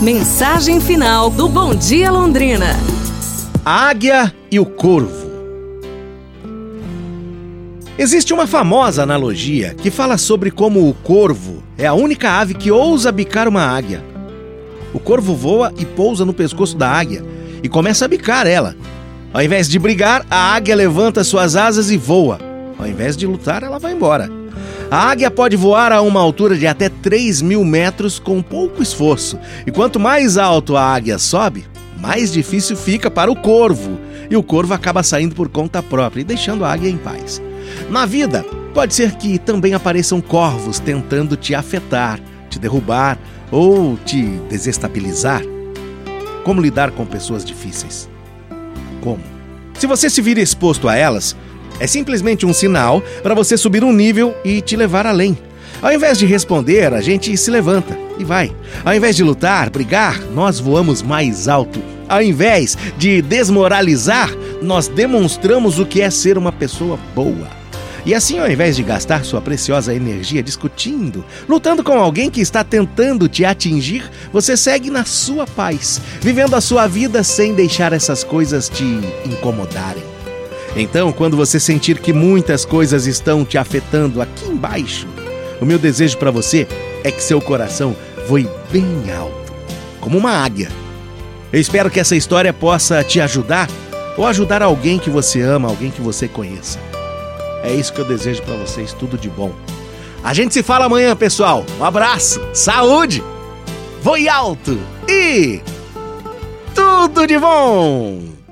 Mensagem final do Bom Dia Londrina. A águia e o corvo. Existe uma famosa analogia que fala sobre como o corvo é a única ave que ousa bicar uma águia. O corvo voa e pousa no pescoço da águia e começa a bicar ela. Ao invés de brigar, a águia levanta suas asas e voa. Ao invés de lutar, ela vai embora. A águia pode voar a uma altura de até 3 mil metros com pouco esforço. E quanto mais alto a águia sobe, mais difícil fica para o corvo. E o corvo acaba saindo por conta própria e deixando a águia em paz. Na vida, pode ser que também apareçam corvos tentando te afetar, te derrubar ou te desestabilizar. Como lidar com pessoas difíceis? Como? Se você se vir exposto a elas, é simplesmente um sinal para você subir um nível e te levar além. Ao invés de responder, a gente se levanta e vai. Ao invés de lutar, brigar, nós voamos mais alto. Ao invés de desmoralizar, nós demonstramos o que é ser uma pessoa boa. E assim, ao invés de gastar sua preciosa energia discutindo, lutando com alguém que está tentando te atingir, você segue na sua paz, vivendo a sua vida sem deixar essas coisas te incomodarem. Então, quando você sentir que muitas coisas estão te afetando aqui embaixo, o meu desejo para você é que seu coração voe bem alto, como uma águia. Eu espero que essa história possa te ajudar ou ajudar alguém que você ama, alguém que você conheça. É isso que eu desejo para vocês, tudo de bom. A gente se fala amanhã, pessoal. Um abraço, saúde, voe alto e tudo de bom!